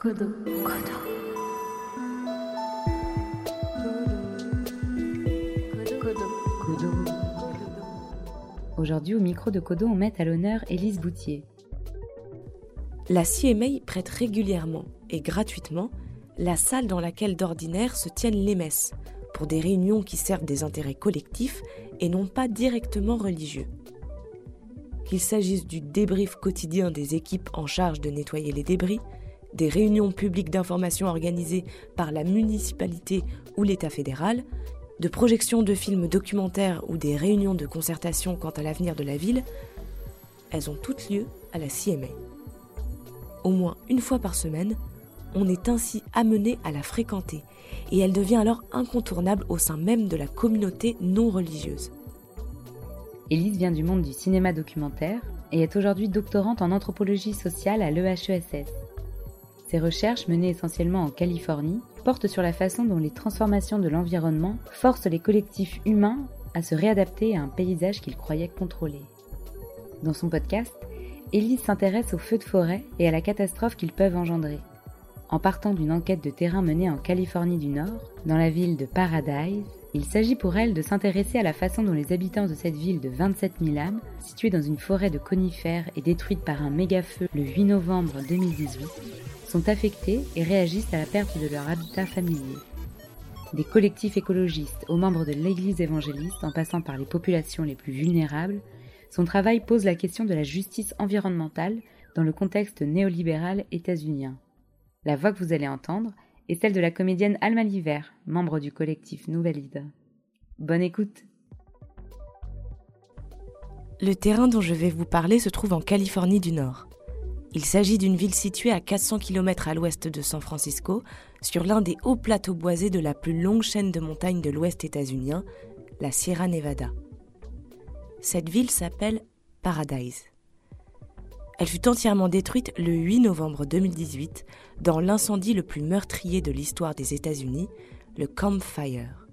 Kodo. Kodo. Kodo. Kodo. Aujourd'hui, au micro de Kodo, on met à l'honneur Élise Boutier. La CMA prête régulièrement et gratuitement la salle dans laquelle d'ordinaire se tiennent les messes, pour des réunions qui servent des intérêts collectifs et non pas directement religieux. Qu'il s'agisse du débrief quotidien des équipes en charge de nettoyer les débris, des réunions publiques d'information organisées par la municipalité ou l'État fédéral, de projections de films documentaires ou des réunions de concertation quant à l'avenir de la ville, elles ont toutes lieu à la CMA. Au moins une fois par semaine, on est ainsi amené à la fréquenter et elle devient alors incontournable au sein même de la communauté non religieuse. Élise vient du monde du cinéma documentaire et est aujourd'hui doctorante en anthropologie sociale à l'EHESS. Ses recherches, menées essentiellement en Californie, portent sur la façon dont les transformations de l'environnement forcent les collectifs humains à se réadapter à un paysage qu'ils croyaient contrôlé. Dans son podcast, Élise s'intéresse aux feux de forêt et à la catastrophe qu'ils peuvent engendrer. En partant d'une enquête de terrain menée en Californie du Nord, dans la ville de Paradise, il s'agit pour elle de s'intéresser à la façon dont les habitants de cette ville de 27 000 âmes, située dans une forêt de conifères et détruite par un méga-feu le 8 novembre 2018, sont affectés et réagissent à la perte de leur habitat familier. Des collectifs écologistes aux membres de l'Église évangéliste en passant par les populations les plus vulnérables, son travail pose la question de la justice environnementale dans le contexte néolibéral états-unien. La voix que vous allez entendre est celle de la comédienne Alma Liver, membre du collectif Nouvelle. Bonne écoute Le terrain dont je vais vous parler se trouve en Californie du Nord. Il s'agit d'une ville située à 400 km à l'ouest de San Francisco, sur l'un des hauts plateaux boisés de la plus longue chaîne de montagnes de l'ouest états-unien, la Sierra Nevada. Cette ville s'appelle Paradise. Elle fut entièrement détruite le 8 novembre 2018 dans l'incendie le plus meurtrier de l'histoire des États-Unis, le Camp Fire.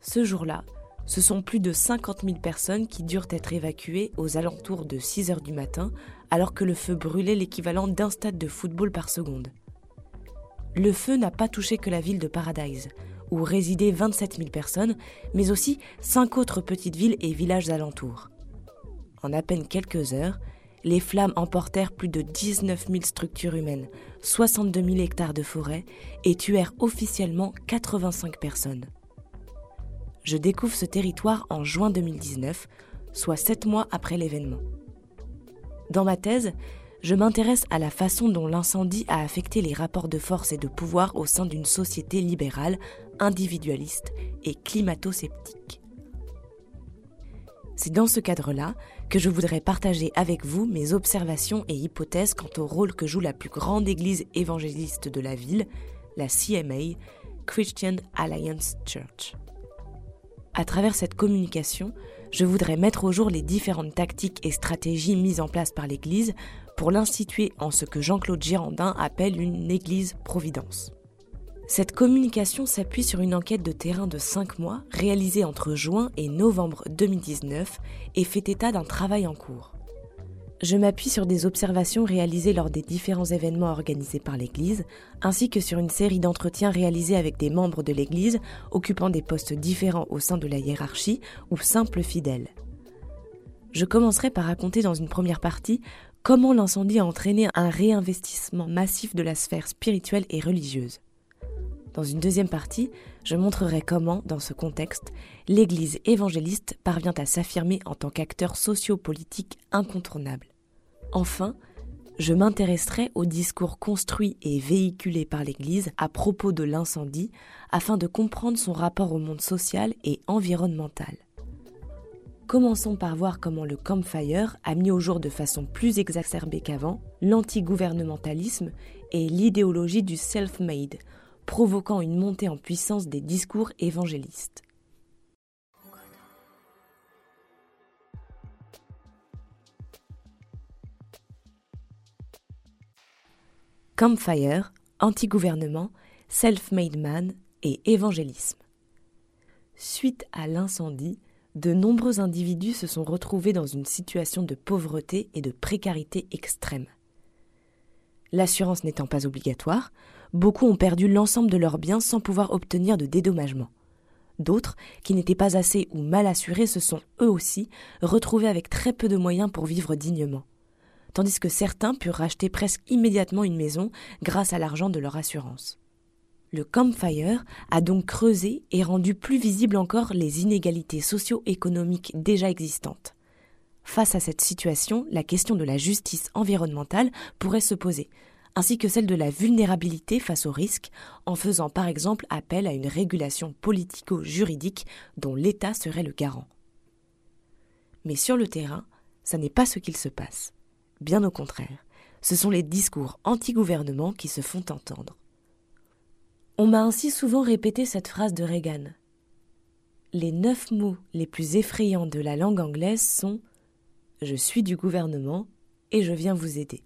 Ce jour-là, ce sont plus de 50 000 personnes qui durent être évacuées aux alentours de 6 heures du matin, alors que le feu brûlait l'équivalent d'un stade de football par seconde. Le feu n'a pas touché que la ville de Paradise, où résidaient 27 000 personnes, mais aussi cinq autres petites villes et villages alentours. En à peine quelques heures, les flammes emportèrent plus de 19 000 structures humaines, 62 000 hectares de forêt et tuèrent officiellement 85 personnes je découvre ce territoire en juin 2019, soit sept mois après l'événement. Dans ma thèse, je m'intéresse à la façon dont l'incendie a affecté les rapports de force et de pouvoir au sein d'une société libérale, individualiste et climato-sceptique. C'est dans ce cadre-là que je voudrais partager avec vous mes observations et hypothèses quant au rôle que joue la plus grande église évangéliste de la ville, la CMA, Christian Alliance Church. À travers cette communication, je voudrais mettre au jour les différentes tactiques et stratégies mises en place par l'Église pour l'instituer en ce que Jean-Claude Girandin appelle une Église-providence. Cette communication s'appuie sur une enquête de terrain de 5 mois réalisée entre juin et novembre 2019 et fait état d'un travail en cours. Je m'appuie sur des observations réalisées lors des différents événements organisés par l'Église, ainsi que sur une série d'entretiens réalisés avec des membres de l'Église occupant des postes différents au sein de la hiérarchie ou simples fidèles. Je commencerai par raconter dans une première partie comment l'incendie a entraîné un réinvestissement massif de la sphère spirituelle et religieuse. Dans une deuxième partie, je montrerai comment, dans ce contexte, l'Église évangéliste parvient à s'affirmer en tant qu'acteur sociopolitique incontournable. Enfin, je m'intéresserai au discours construit et véhiculé par l'Église à propos de l'incendie afin de comprendre son rapport au monde social et environnemental. Commençons par voir comment le campfire a mis au jour de façon plus exacerbée qu'avant l'antigouvernementalisme et l'idéologie du self-made, provoquant une montée en puissance des discours évangélistes. Campfire, anti-gouvernement, self-made man et évangélisme. Suite à l'incendie, de nombreux individus se sont retrouvés dans une situation de pauvreté et de précarité extrême. L'assurance n'étant pas obligatoire, beaucoup ont perdu l'ensemble de leurs biens sans pouvoir obtenir de dédommagement. D'autres, qui n'étaient pas assez ou mal assurés, se sont eux aussi retrouvés avec très peu de moyens pour vivre dignement, tandis que certains purent racheter presque immédiatement une maison grâce à l'argent de leur assurance. Le Campfire a donc creusé et rendu plus visibles encore les inégalités socio-économiques déjà existantes. Face à cette situation, la question de la justice environnementale pourrait se poser, ainsi que celle de la vulnérabilité face aux risques, en faisant par exemple appel à une régulation politico-juridique dont l'État serait le garant. Mais sur le terrain, ça n'est pas ce qu'il se passe. Bien au contraire, ce sont les discours anti-gouvernement qui se font entendre. On m'a ainsi souvent répété cette phrase de Reagan. Les neuf mots les plus effrayants de la langue anglaise sont Je suis du gouvernement et je viens vous aider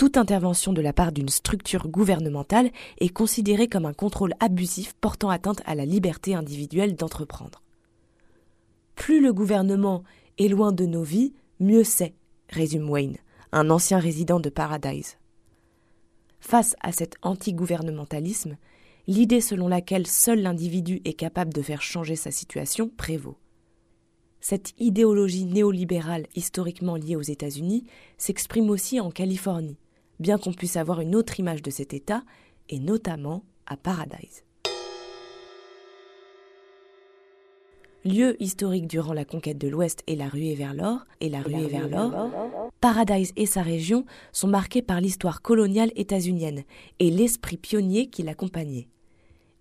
toute intervention de la part d'une structure gouvernementale est considérée comme un contrôle abusif portant atteinte à la liberté individuelle d'entreprendre. Plus le gouvernement est loin de nos vies, mieux c'est, résume Wayne, un ancien résident de Paradise. Face à cet anti-gouvernementalisme, l'idée selon laquelle seul l'individu est capable de faire changer sa situation prévaut. Cette idéologie néolibérale historiquement liée aux États-Unis s'exprime aussi en Californie, bien qu'on puisse avoir une autre image de cet État, et notamment à Paradise. Lieu historique durant la conquête de l'Ouest et la ruée vers l'or, et la ruée vers l'or, Paradise et sa région sont marqués par l'histoire coloniale états-unienne et l'esprit pionnier qui l'accompagnait.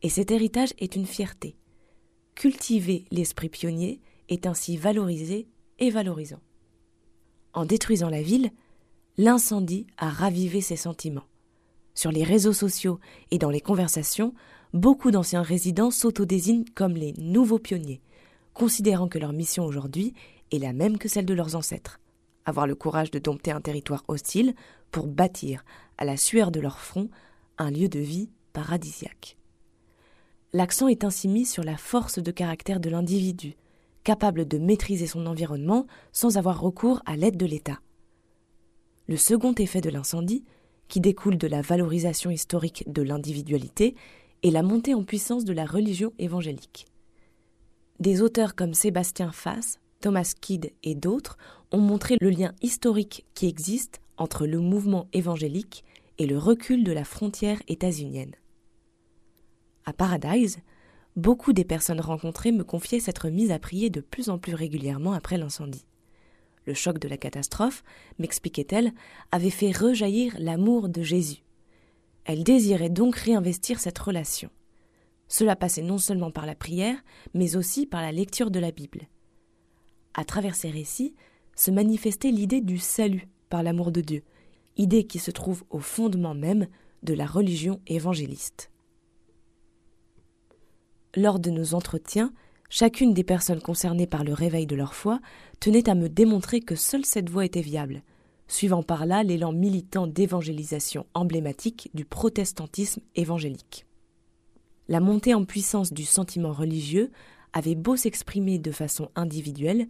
Et cet héritage est une fierté. Cultiver l'esprit pionnier est ainsi valorisé et valorisant. En détruisant la ville, l'incendie a ravivé ses sentiments. Sur les réseaux sociaux et dans les conversations, beaucoup d'anciens résidents s'autodésignent comme les nouveaux pionniers, considérant que leur mission aujourd'hui est la même que celle de leurs ancêtres avoir le courage de dompter un territoire hostile pour bâtir, à la sueur de leur front, un lieu de vie paradisiaque. L'accent est ainsi mis sur la force de caractère de l'individu, capable de maîtriser son environnement sans avoir recours à l'aide de l'État. Le second effet de l'incendie, qui découle de la valorisation historique de l'individualité, est la montée en puissance de la religion évangélique. Des auteurs comme Sébastien Fass, Thomas Kidd et d'autres ont montré le lien historique qui existe entre le mouvement évangélique et le recul de la frontière états-unienne. À Paradise, beaucoup des personnes rencontrées me confiaient s'être mises à prier de plus en plus régulièrement après l'incendie. Le choc de la catastrophe, m'expliquait-elle, avait fait rejaillir l'amour de Jésus. Elle désirait donc réinvestir cette relation. Cela passait non seulement par la prière, mais aussi par la lecture de la Bible. À travers ces récits se manifestait l'idée du salut par l'amour de Dieu, idée qui se trouve au fondement même de la religion évangéliste. Lors de nos entretiens, Chacune des personnes concernées par le réveil de leur foi tenait à me démontrer que seule cette voie était viable, suivant par là l'élan militant d'évangélisation emblématique du protestantisme évangélique. La montée en puissance du sentiment religieux avait beau s'exprimer de façon individuelle,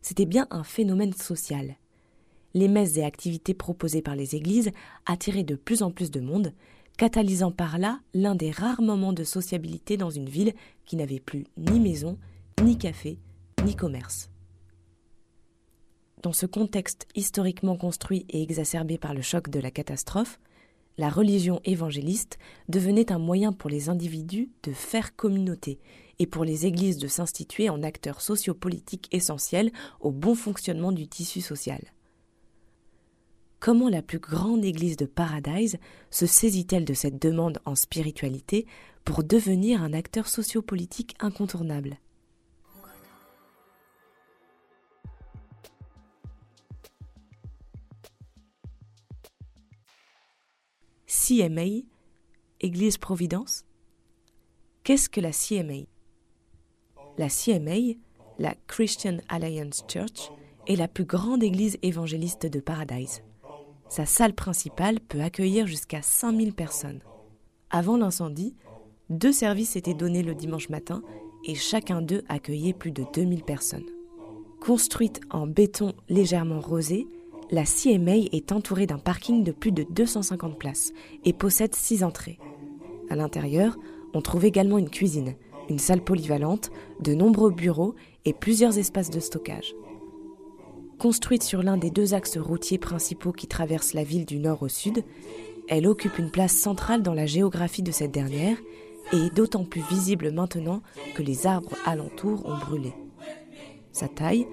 c'était bien un phénomène social. Les messes et activités proposées par les églises attiraient de plus en plus de monde, catalysant par là l'un des rares moments de sociabilité dans une ville qui n'avait plus ni maison, ni café, ni commerce. Dans ce contexte historiquement construit et exacerbé par le choc de la catastrophe, la religion évangéliste devenait un moyen pour les individus de faire communauté et pour les églises de s'instituer en acteurs sociopolitiques essentiels au bon fonctionnement du tissu social comment la plus grande église de Paradise se saisit-elle de cette demande en spiritualité pour devenir un acteur sociopolitique incontournable? CMA, Église Providence? Qu'est-ce que la CMA La CMA, la Christian Alliance Church, est la plus grande église évangéliste de Paradise. Sa salle principale peut accueillir jusqu'à 5000 personnes. Avant l'incendie, deux services étaient donnés le dimanche matin et chacun d'eux accueillait plus de 2000 personnes. Construite en béton légèrement rosé, la CMA est entourée d'un parking de plus de 250 places et possède six entrées. À l'intérieur, on trouve également une cuisine, une salle polyvalente, de nombreux bureaux et plusieurs espaces de stockage. Construite sur l'un des deux axes routiers principaux qui traversent la ville du nord au sud, elle occupe une place centrale dans la géographie de cette dernière et est d'autant plus visible maintenant que les arbres alentours ont brûlé. Sa taille,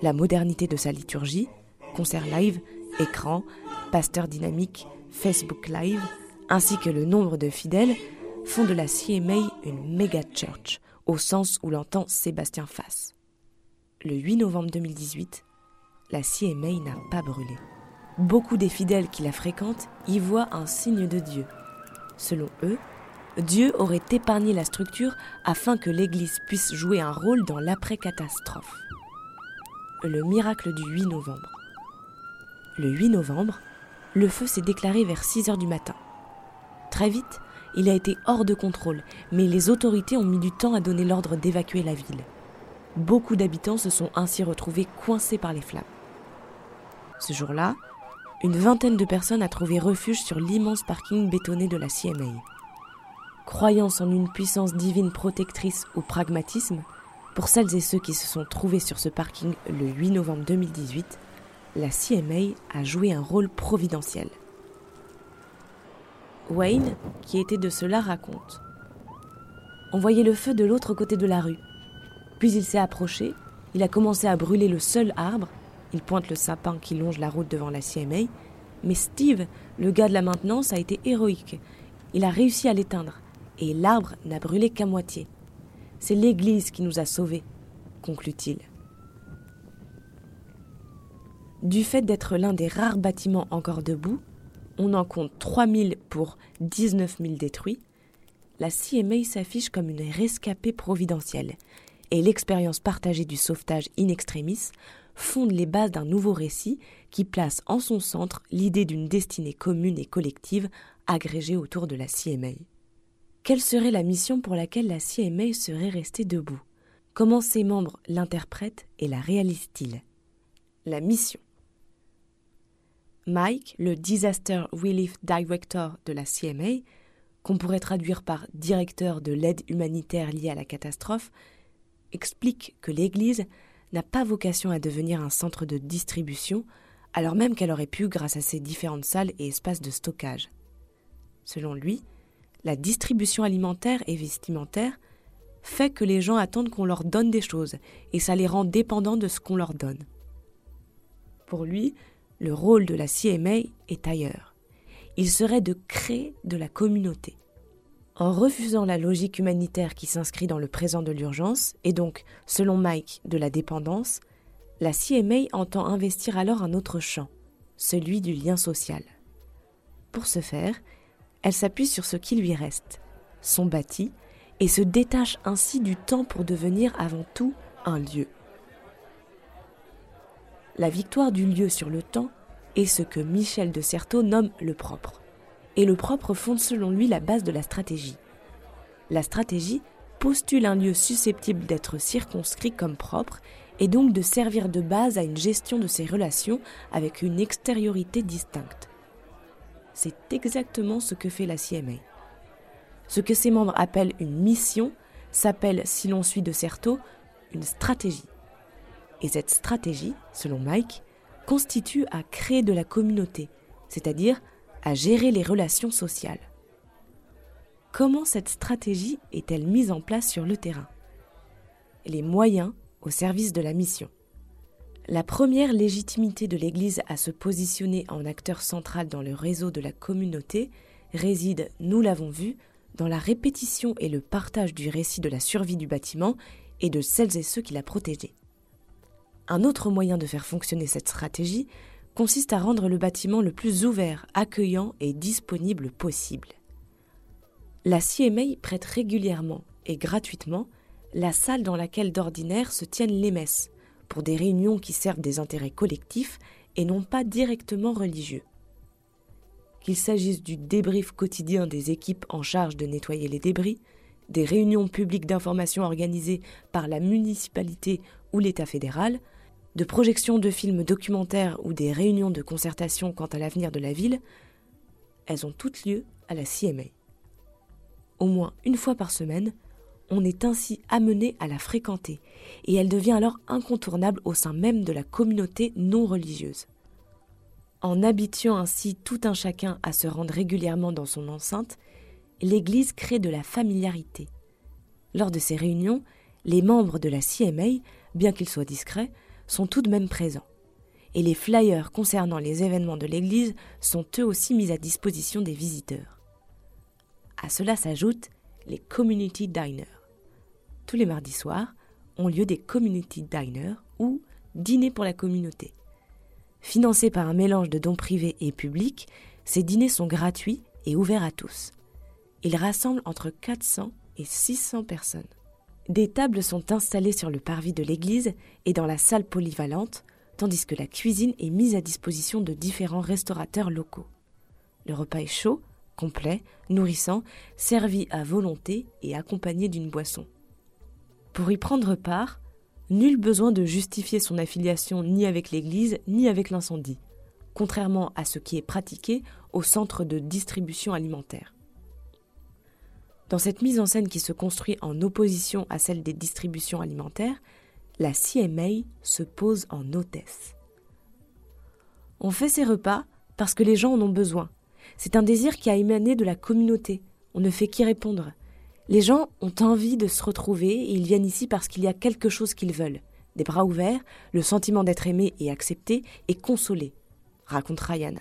la modernité de sa liturgie, concert live, écran, pasteur dynamique, Facebook Live, ainsi que le nombre de fidèles, font de la CMA une méga church, au sens où l'entend Sébastien Fass. Le 8 novembre 2018, la CMA n'a pas brûlé. Beaucoup des fidèles qui la fréquentent y voient un signe de Dieu. Selon eux, Dieu aurait épargné la structure afin que l'Église puisse jouer un rôle dans l'après-catastrophe. Le miracle du 8 novembre. Le 8 novembre, le feu s'est déclaré vers 6 heures du matin. Très vite, il a été hors de contrôle, mais les autorités ont mis du temps à donner l'ordre d'évacuer la ville. Beaucoup d'habitants se sont ainsi retrouvés coincés par les flammes. Ce jour-là, une vingtaine de personnes a trouvé refuge sur l'immense parking bétonné de la CMA. Croyance en une puissance divine protectrice ou pragmatisme, pour celles et ceux qui se sont trouvés sur ce parking le 8 novembre 2018, la CMA a joué un rôle providentiel. Wayne, qui était de cela, raconte. On voyait le feu de l'autre côté de la rue. Puis il s'est approché, il a commencé à brûler le seul arbre, il pointe le sapin qui longe la route devant la CMA, mais Steve, le gars de la maintenance, a été héroïque. Il a réussi à l'éteindre, et l'arbre n'a brûlé qu'à moitié. C'est l'Église qui nous a sauvés, conclut-il. Du fait d'être l'un des rares bâtiments encore debout, on en compte 3000 pour 19 000 détruits, la CMA s'affiche comme une rescapée providentielle, et l'expérience partagée du sauvetage in extremis fonde les bases d'un nouveau récit qui place en son centre l'idée d'une destinée commune et collective agrégée autour de la CMA. Quelle serait la mission pour laquelle la CMA serait restée debout? Comment ses membres l'interprètent et la réalisent-ils? La mission. Mike, le Disaster Relief Director de la CMA, qu'on pourrait traduire par directeur de l'aide humanitaire liée à la catastrophe, explique que l'Église n'a pas vocation à devenir un centre de distribution, alors même qu'elle aurait pu grâce à ses différentes salles et espaces de stockage. Selon lui, la distribution alimentaire et vestimentaire fait que les gens attendent qu'on leur donne des choses, et ça les rend dépendants de ce qu'on leur donne. Pour lui, le rôle de la CMA est ailleurs. Il serait de créer de la communauté. En refusant la logique humanitaire qui s'inscrit dans le présent de l'urgence, et donc, selon Mike, de la dépendance, la CMA entend investir alors un autre champ, celui du lien social. Pour ce faire, elle s'appuie sur ce qui lui reste, son bâti, et se détache ainsi du temps pour devenir avant tout un lieu. La victoire du lieu sur le temps est ce que Michel de Certeau nomme le propre. Et le propre fonde selon lui la base de la stratégie. La stratégie postule un lieu susceptible d'être circonscrit comme propre et donc de servir de base à une gestion de ses relations avec une extériorité distincte. C'est exactement ce que fait la CMA. Ce que ses membres appellent une mission s'appelle, si l'on suit de Certeau, une stratégie. Et cette stratégie, selon Mike, constitue à créer de la communauté, c'est-à-dire à gérer les relations sociales. Comment cette stratégie est-elle mise en place sur le terrain? Les moyens au service de la mission. La première légitimité de l'Église à se positionner en acteur central dans le réseau de la communauté réside, nous l'avons vu, dans la répétition et le partage du récit de la survie du bâtiment et de celles et ceux qui l'a protégé. Un autre moyen de faire fonctionner cette stratégie consiste à rendre le bâtiment le plus ouvert, accueillant et disponible possible. La CMA prête régulièrement et gratuitement la salle dans laquelle d'ordinaire se tiennent les messes, pour des réunions qui servent des intérêts collectifs et non pas directement religieux. Qu'il s'agisse du débrief quotidien des équipes en charge de nettoyer les débris, des réunions publiques d'information organisées par la municipalité ou l'État fédéral, de projections de films documentaires ou des réunions de concertation quant à l'avenir de la ville, elles ont toutes lieu à la CMA. Au moins une fois par semaine, on est ainsi amené à la fréquenter, et elle devient alors incontournable au sein même de la communauté non religieuse. En habituant ainsi tout un chacun à se rendre régulièrement dans son enceinte, l'Église crée de la familiarité. Lors de ces réunions, les membres de la CMA, bien qu'ils soient discrets, sont tout de même présents. Et les flyers concernant les événements de l'Église sont eux aussi mis à disposition des visiteurs. À cela s'ajoutent les community diners. Tous les mardis soirs ont lieu des community diners ou dîners pour la communauté. Financés par un mélange de dons privés et publics, ces dîners sont gratuits et ouverts à tous. Ils rassemblent entre 400 et 600 personnes. Des tables sont installées sur le parvis de l'église et dans la salle polyvalente, tandis que la cuisine est mise à disposition de différents restaurateurs locaux. Le repas est chaud, complet, nourrissant, servi à volonté et accompagné d'une boisson. Pour y prendre part, nul besoin de justifier son affiliation ni avec l'Église ni avec l'incendie, contrairement à ce qui est pratiqué au centre de distribution alimentaire. Dans cette mise en scène qui se construit en opposition à celle des distributions alimentaires, la CMA se pose en hôtesse. On fait ces repas parce que les gens en ont besoin, c'est un désir qui a émané de la communauté. On ne fait qu'y répondre. Les gens ont envie de se retrouver et ils viennent ici parce qu'il y a quelque chose qu'ils veulent. Des bras ouverts, le sentiment d'être aimé et accepté et consolé, raconte Ryan,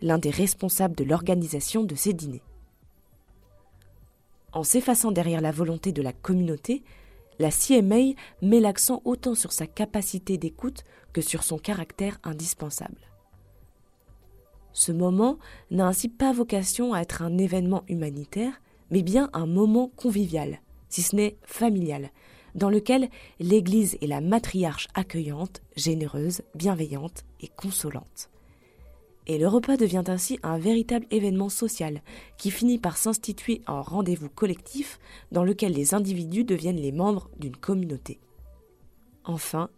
l'un des responsables de l'organisation de ces dîners. En s'effaçant derrière la volonté de la communauté, la CMA met l'accent autant sur sa capacité d'écoute que sur son caractère indispensable. Ce moment n'a ainsi pas vocation à être un événement humanitaire, mais bien un moment convivial, si ce n'est familial, dans lequel l'Église est la matriarche accueillante, généreuse, bienveillante et consolante. Et le repas devient ainsi un véritable événement social qui finit par s'instituer en rendez-vous collectif dans lequel les individus deviennent les membres d'une communauté. Enfin,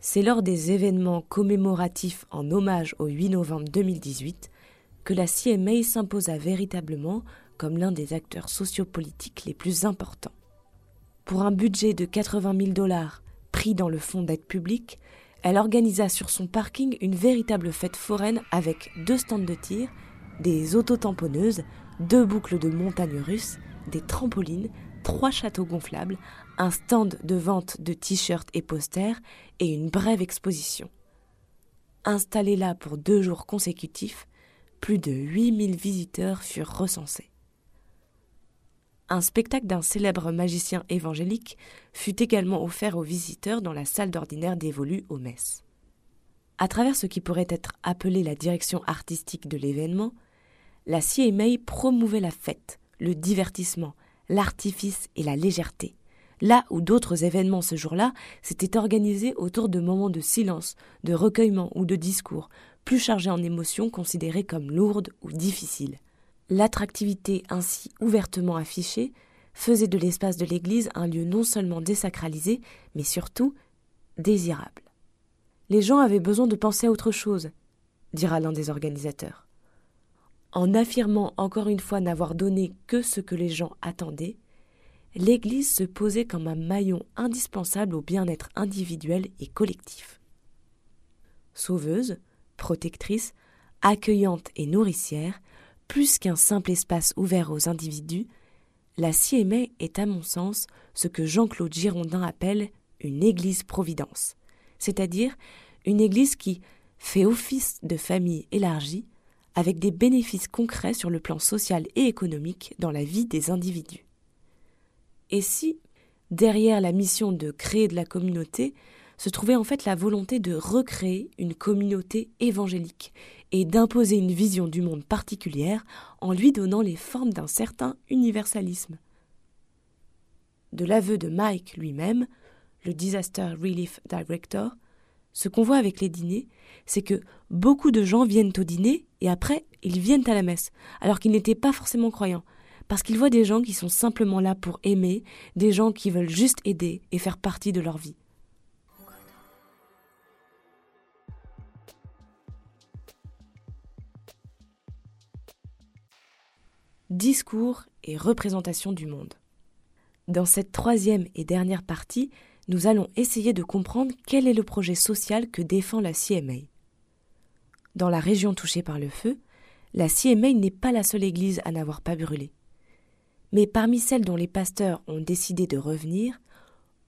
c'est lors des événements commémoratifs en hommage au 8 novembre 2018 que la CMA s'imposa véritablement comme l'un des acteurs sociopolitiques les plus importants. Pour un budget de 80 000 dollars pris dans le fonds d'aide publique, elle organisa sur son parking une véritable fête foraine avec deux stands de tir, des autotamponneuses, deux boucles de montagnes russes, des trampolines, trois châteaux gonflables, un stand de vente de t-shirts et posters et une brève exposition. Installés là pour deux jours consécutifs, plus de 8000 visiteurs furent recensés. Un spectacle d'un célèbre magicien évangélique fut également offert aux visiteurs dans la salle d'ordinaire dévolue aux messes. À travers ce qui pourrait être appelé la direction artistique de l'événement, la CMA promouvait la fête, le divertissement, l'artifice et la légèreté. Là où d'autres événements ce jour-là s'étaient organisés autour de moments de silence, de recueillement ou de discours, plus chargés en émotions considérées comme lourdes ou difficiles. L'attractivité ainsi ouvertement affichée faisait de l'espace de l'église un lieu non seulement désacralisé, mais surtout désirable. Les gens avaient besoin de penser à autre chose, dira l'un des organisateurs en affirmant encore une fois n'avoir donné que ce que les gens attendaient, l'Église se posait comme un maillon indispensable au bien-être individuel et collectif. Sauveuse, protectrice, accueillante et nourricière, plus qu'un simple espace ouvert aux individus, la CMA est à mon sens ce que Jean-Claude Girondin appelle une Église-providence, c'est-à-dire une Église qui fait office de famille élargie avec des bénéfices concrets sur le plan social et économique dans la vie des individus. Et si, derrière la mission de créer de la communauté, se trouvait en fait la volonté de recréer une communauté évangélique et d'imposer une vision du monde particulière en lui donnant les formes d'un certain universalisme. De l'aveu de Mike lui-même, le Disaster Relief Director, ce qu'on voit avec les dîners, c'est que beaucoup de gens viennent au dîner et après, ils viennent à la messe, alors qu'ils n'étaient pas forcément croyants, parce qu'ils voient des gens qui sont simplement là pour aimer, des gens qui veulent juste aider et faire partie de leur vie. Discours et représentation du monde. Dans cette troisième et dernière partie, nous allons essayer de comprendre quel est le projet social que défend la CMA. Dans la région touchée par le feu, la CMA n'est pas la seule église à n'avoir pas brûlé. Mais parmi celles dont les pasteurs ont décidé de revenir,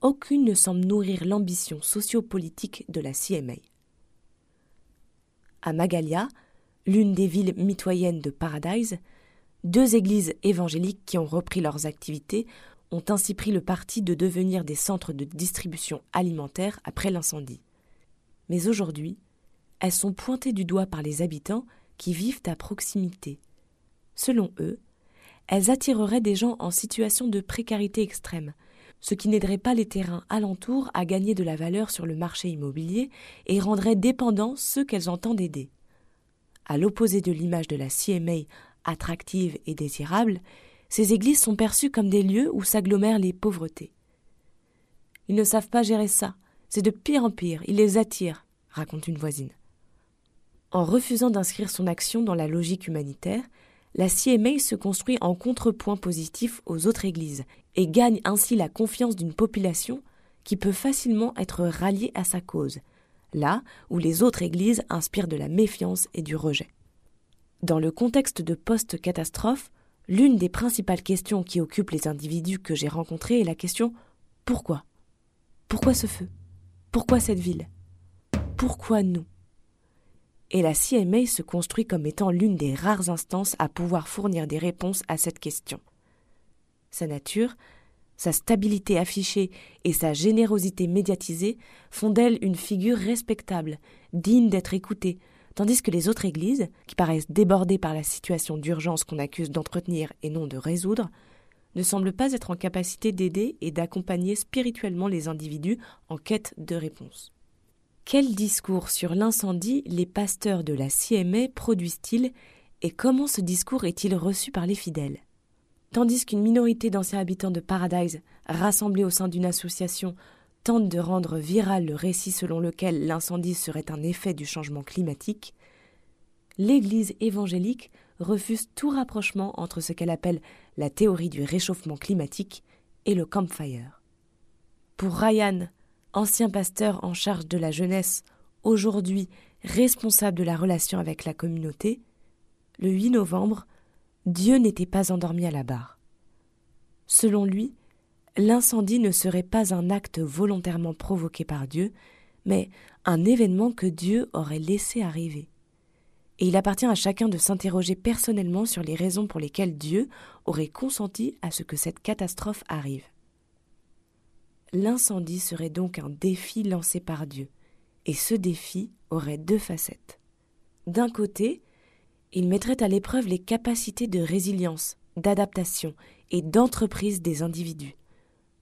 aucune ne semble nourrir l'ambition sociopolitique de la CMA. À Magalia, l'une des villes mitoyennes de Paradise, deux églises évangéliques qui ont repris leurs activités ont ainsi pris le parti de devenir des centres de distribution alimentaire après l'incendie. Mais aujourd'hui, elles sont pointées du doigt par les habitants qui vivent à proximité. Selon eux, elles attireraient des gens en situation de précarité extrême, ce qui n'aiderait pas les terrains alentours à gagner de la valeur sur le marché immobilier et rendrait dépendants ceux qu'elles entendent aider. À l'opposé de l'image de la CMA attractive et désirable, ces églises sont perçues comme des lieux où s'agglomèrent les pauvretés. Ils ne savent pas gérer ça, c'est de pire en pire, ils les attirent, raconte une voisine. En refusant d'inscrire son action dans la logique humanitaire, la CMA se construit en contrepoint positif aux autres églises et gagne ainsi la confiance d'une population qui peut facilement être ralliée à sa cause, là où les autres églises inspirent de la méfiance et du rejet. Dans le contexte de post-catastrophe, l'une des principales questions qui occupent les individus que j'ai rencontrés est la question pourquoi? Pourquoi ce feu? Pourquoi cette ville? Pourquoi nous? Et la CMA se construit comme étant l'une des rares instances à pouvoir fournir des réponses à cette question. Sa nature, sa stabilité affichée et sa générosité médiatisée font d'elle une figure respectable, digne d'être écoutée, tandis que les autres églises, qui paraissent débordées par la situation d'urgence qu'on accuse d'entretenir et non de résoudre, ne semblent pas être en capacité d'aider et d'accompagner spirituellement les individus en quête de réponse. Quel discours sur l'incendie les pasteurs de la CMA produisent-ils et comment ce discours est-il reçu par les fidèles? Tandis qu'une minorité d'anciens habitants de Paradise, rassemblés au sein d'une association, tente de rendre viral le récit selon lequel l'incendie serait un effet du changement climatique, l'Église évangélique refuse tout rapprochement entre ce qu'elle appelle la théorie du réchauffement climatique et le campfire. Pour Ryan, ancien pasteur en charge de la jeunesse, aujourd'hui responsable de la relation avec la communauté, le 8 novembre, Dieu n'était pas endormi à la barre. Selon lui, l'incendie ne serait pas un acte volontairement provoqué par Dieu, mais un événement que Dieu aurait laissé arriver. Et il appartient à chacun de s'interroger personnellement sur les raisons pour lesquelles Dieu aurait consenti à ce que cette catastrophe arrive. L'incendie serait donc un défi lancé par Dieu, et ce défi aurait deux facettes. D'un côté, il mettrait à l'épreuve les capacités de résilience, d'adaptation et d'entreprise des individus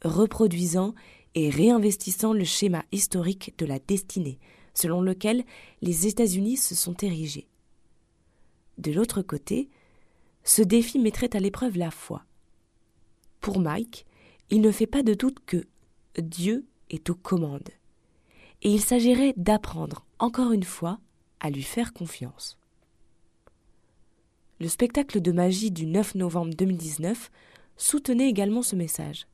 reproduisant et réinvestissant le schéma historique de la destinée, selon lequel les États-Unis se sont érigés. De l'autre côté, ce défi mettrait à l'épreuve la foi. Pour Mike, il ne fait pas de doute que Dieu est aux commandes, et il s'agirait d'apprendre, encore une fois, à lui faire confiance. Le spectacle de magie du 9 novembre 2019 soutenait également ce message.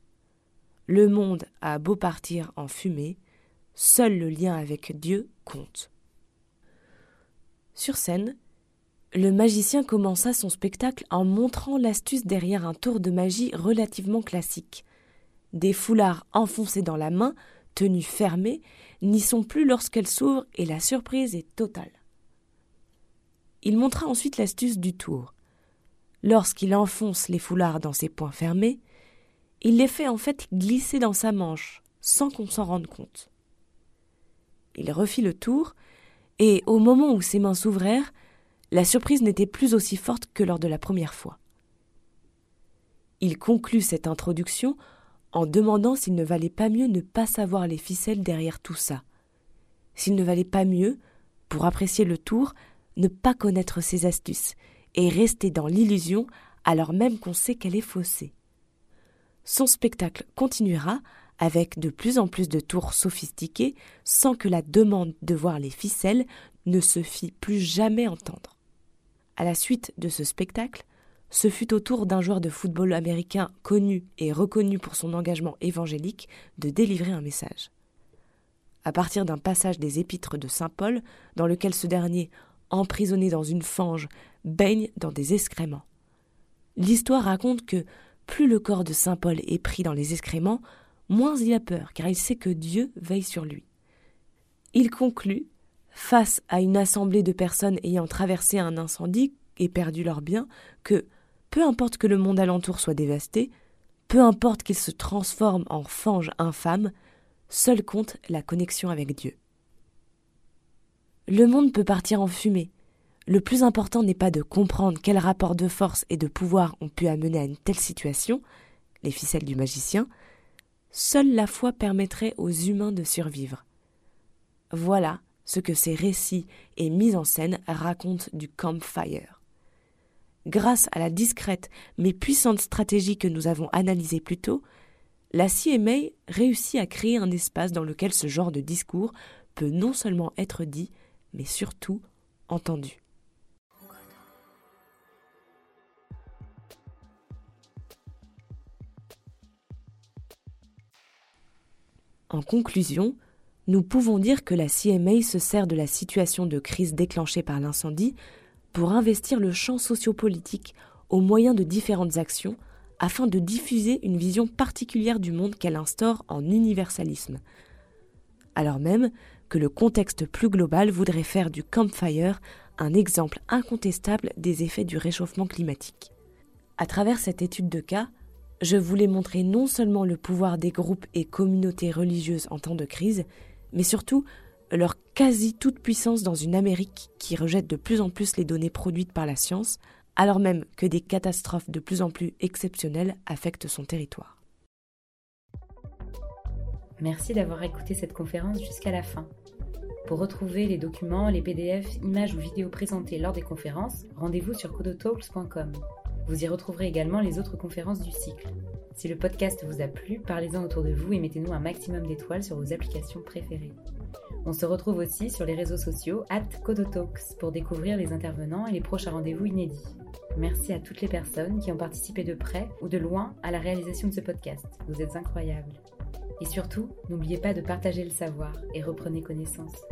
Le monde a beau partir en fumée, seul le lien avec Dieu compte. Sur scène, le magicien commença son spectacle en montrant l'astuce derrière un tour de magie relativement classique. Des foulards enfoncés dans la main, tenus fermés, n'y sont plus lorsqu'elles s'ouvrent et la surprise est totale. Il montra ensuite l'astuce du tour. Lorsqu'il enfonce les foulards dans ses poings fermés, il les fait en fait glisser dans sa manche, sans qu'on s'en rende compte. Il refit le tour, et au moment où ses mains s'ouvrèrent, la surprise n'était plus aussi forte que lors de la première fois. Il conclut cette introduction en demandant s'il ne valait pas mieux ne pas savoir les ficelles derrière tout ça, s'il ne valait pas mieux, pour apprécier le tour, ne pas connaître ses astuces et rester dans l'illusion alors même qu'on sait qu'elle est faussée son spectacle continuera avec de plus en plus de tours sophistiqués sans que la demande de voir les ficelles ne se fît plus jamais entendre. À la suite de ce spectacle, ce fut au tour d'un joueur de football américain connu et reconnu pour son engagement évangélique de délivrer un message. À partir d'un passage des épîtres de Saint Paul, dans lequel ce dernier, emprisonné dans une fange, baigne dans des excréments. L'histoire raconte que plus le corps de Saint Paul est pris dans les excréments, moins il a peur, car il sait que Dieu veille sur lui. Il conclut, face à une assemblée de personnes ayant traversé un incendie et perdu leurs biens, que peu importe que le monde alentour soit dévasté, peu importe qu'il se transforme en fange infâme, seul compte la connexion avec Dieu. Le monde peut partir en fumée. Le plus important n'est pas de comprendre quel rapport de force et de pouvoir ont pu amener à une telle situation, les ficelles du magicien, seule la foi permettrait aux humains de survivre. Voilà ce que ces récits et mises en scène racontent du campfire. Grâce à la discrète mais puissante stratégie que nous avons analysée plus tôt, la CMA réussit à créer un espace dans lequel ce genre de discours peut non seulement être dit, mais surtout entendu. En conclusion, nous pouvons dire que la CMA se sert de la situation de crise déclenchée par l'incendie pour investir le champ sociopolitique au moyen de différentes actions afin de diffuser une vision particulière du monde qu'elle instaure en universalisme. Alors même que le contexte plus global voudrait faire du campfire un exemple incontestable des effets du réchauffement climatique. À travers cette étude de cas, je voulais montrer non seulement le pouvoir des groupes et communautés religieuses en temps de crise, mais surtout leur quasi toute puissance dans une Amérique qui rejette de plus en plus les données produites par la science, alors même que des catastrophes de plus en plus exceptionnelles affectent son territoire. Merci d'avoir écouté cette conférence jusqu'à la fin. Pour retrouver les documents, les PDF, images ou vidéos présentées lors des conférences, rendez-vous sur codotalks.com. Vous y retrouverez également les autres conférences du cycle. Si le podcast vous a plu, parlez-en autour de vous et mettez-nous un maximum d'étoiles sur vos applications préférées. On se retrouve aussi sur les réseaux sociaux at Codotalks pour découvrir les intervenants et les prochains rendez-vous inédits. Merci à toutes les personnes qui ont participé de près ou de loin à la réalisation de ce podcast. Vous êtes incroyables. Et surtout, n'oubliez pas de partager le savoir et reprenez connaissance.